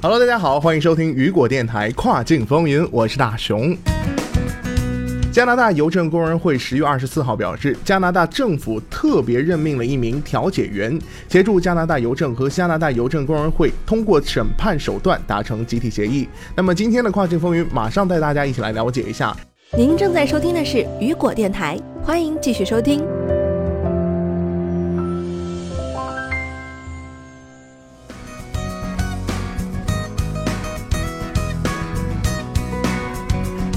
Hello，大家好，欢迎收听雨果电台跨境风云，我是大熊。加拿大邮政工人会十月二十四号表示，加拿大政府特别任命了一名调解员，协助加拿大邮政和加拿大邮政工人会通过审判手段达成集体协议。那么今天的跨境风云，马上带大家一起来了解一下。您正在收听的是雨果电台，欢迎继续收听。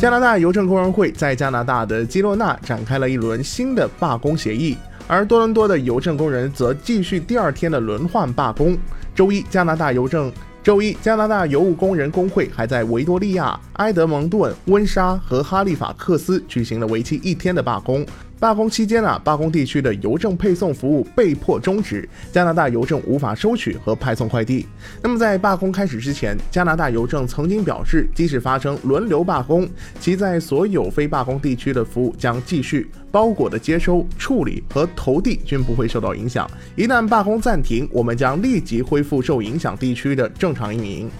加拿大邮政工人会在加拿大的基洛纳展开了一轮新的罢工协议，而多伦多的邮政工人则继续第二天的轮换罢工。周一，加拿大邮政周一加拿大邮务工人工会还在维多利亚、埃德蒙顿、温莎和哈利法克斯举行了为期一天的罢工。罢工期间啊，罢工地区的邮政配送服务被迫终止，加拿大邮政无法收取和派送快递。那么在罢工开始之前，加拿大邮政曾经表示，即使发生轮流罢工，其在所有非罢工地区的服务将继续，包裹的接收、处理和投递均不会受到影响。一旦罢工暂停，我们将立即恢复受影响地区的正常运营。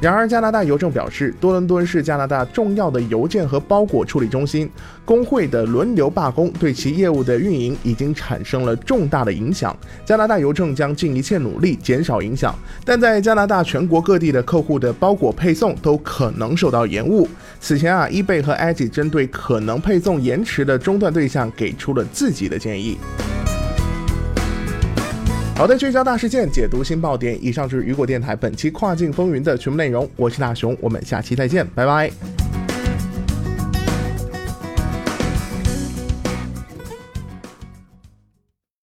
然而，加拿大邮政表示，多伦多是加拿大重要的邮件和包裹处理中心。工会的轮流罢工对其业务的运营已经产生了重大的影响。加拿大邮政将尽一切努力减少影响，但在加拿大全国各地的客户的包裹配送都可能受到延误。此前啊，eBay 和 Edge 针对可能配送延迟的中断对象给出了自己的建议。好的，聚焦大事件，解读新爆点。以上就是雨果电台本期跨境风云的全部内容。我是大熊，我们下期再见，拜拜。